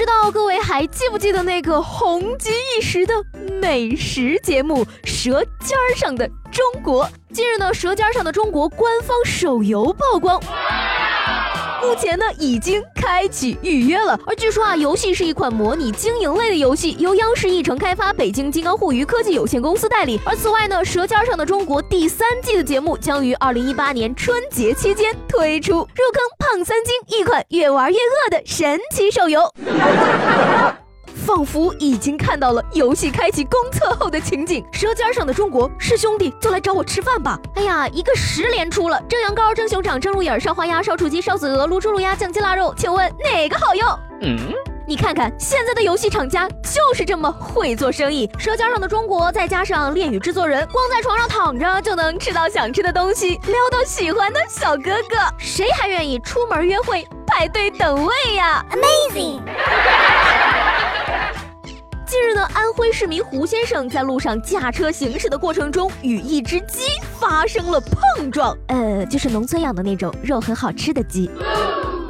不知道各位还记不记得那个红极一时的美食节目《舌尖上的中国》？近日呢，《舌尖上的中国》官方手游曝光。目前呢，已经开启预约了。而据说啊，游戏是一款模拟经营类的游戏，由央视一城开发，北京金刚互娱科技有限公司代理。而此外呢，《舌尖上的中国》第三季的节目将于二零一八年春节期间推出，入坑胖三斤，一款越玩越饿的神奇手游。仿佛已经看到了游戏开启公测后的情景。舌尖上的中国是兄弟，就来找我吃饭吧！哎呀，一个十连出了蒸羊羔、蒸熊掌、蒸鹿眼、烧花鸭、烧雏鸡、烧子鹅、卤猪、卤鸭、酱鸡、腊肉，请问哪个好用？嗯，你看看现在的游戏厂家就是这么会做生意。舌尖上的中国，再加上恋与制作人，光在床上躺着就能吃到想吃的东西，撩到喜欢的小哥哥，谁还愿意出门约会排队等位呀？Amazing！市民胡先生在路上驾车行驶的过程中，与一只鸡发生了碰撞，呃，就是农村养的那种肉很好吃的鸡。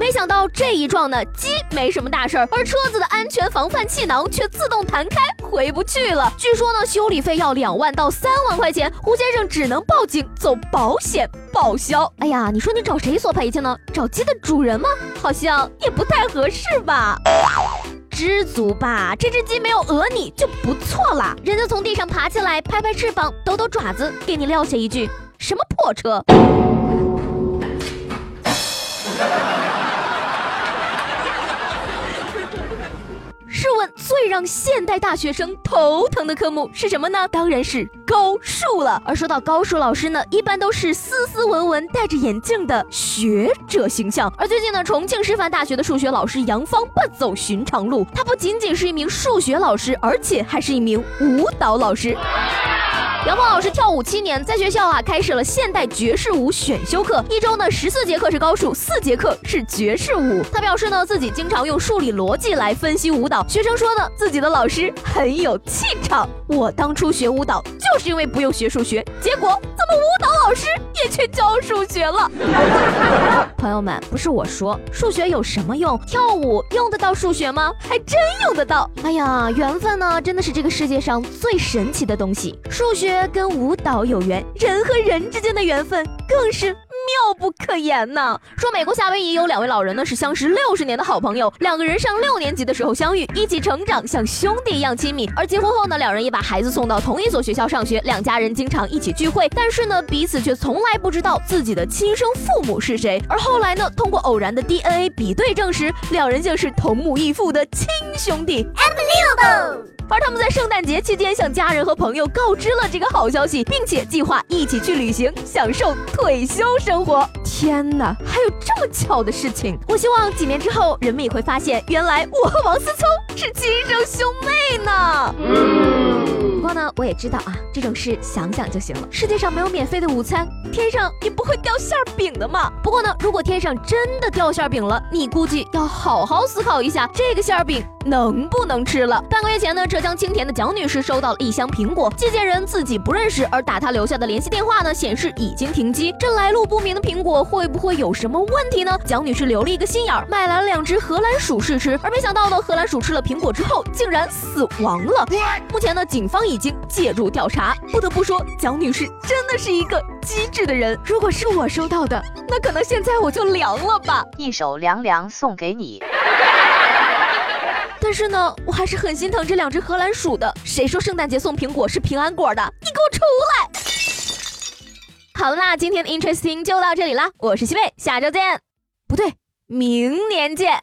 没想到这一撞呢，鸡没什么大事儿，而车子的安全防范气囊却自动弹开，回不去了。据说呢，修理费要两万到三万块钱，胡先生只能报警走保险报销。哎呀，你说你找谁索赔去呢？找鸡的主人吗？好像也不太合适吧。知足吧，这只鸡没有讹你就不错了。人家从地上爬起来，拍拍翅膀，抖抖爪子，给你撂下一句：什么破车？试问最让现代大学生头疼的科目是什么呢？当然是高数了。而说到高数老师呢，一般都是斯斯文文、戴着眼镜的学者形象。而最近呢，重庆师范大学的数学老师杨芳不走寻常路，他不仅仅是一名数学老师，而且还是一名舞蹈老师。杨鹏老师跳舞七年，在学校啊开设了现代爵士舞选修课，一周呢十四节课是高数，四节课是爵士舞。他表示呢自己经常用数理逻辑来分析舞蹈，学生说呢自己的老师很有气场。我当初学舞蹈就是因为不用学数学，结果舞蹈老师也去教数学了？朋友们，不是我说，数学有什么用？跳舞用得到数学吗？还真用得到。哎呀，缘分呢真的是这个世界上最神奇的东西，数学。跟舞蹈有缘，人和人之间的缘分更是妙不可言呢。说美国夏威夷有两位老人呢，是相识六十年的好朋友，两个人上六年级的时候相遇，一起成长，像兄弟一样亲密。而结婚后呢，两人也把孩子送到同一所学校上学，两家人经常一起聚会，但是呢，彼此却从来不知道自己的亲生父母是谁。而后来呢，通过偶然的 DNA 比对证实，两人竟是同母异父的亲兄弟。Unbelievable！而他们在圣诞节期间向家人和朋友告知了这个好消息，并且计划一起去旅行，享受退休生活。天哪，还有这么巧的事情！我希望几年之后，人们也会发现，原来我和王思聪是亲生兄妹呢。不呢，我也知道啊，这种事想想就行了。世界上没有免费的午餐，天上也不会掉馅饼的嘛。不过呢，如果天上真的掉馅饼了，你估计要好好思考一下，这个馅饼能不能吃了。半个月前呢，浙江青田的蒋女士收到了一箱苹果，寄件人自己不认识，而打她留下的联系电话呢，显示已经停机。这来路不明的苹果会不会有什么问题呢？蒋女士留了一个心眼儿，买来了两只荷兰鼠试吃，而没想到呢，荷兰鼠吃了苹果之后竟然死亡了。目前呢，警方已经介入调查。不得不说，蒋女士真的是一个机智的人。如果是我收到的，那可能现在我就凉了吧。一首凉凉送给你。但是呢，我还是很心疼这两只荷兰鼠的。谁说圣诞节送苹果是平安果的？你给我出来！好啦，今天的 Interesting 就到这里啦，我是西贝，下周见。不对，明年见。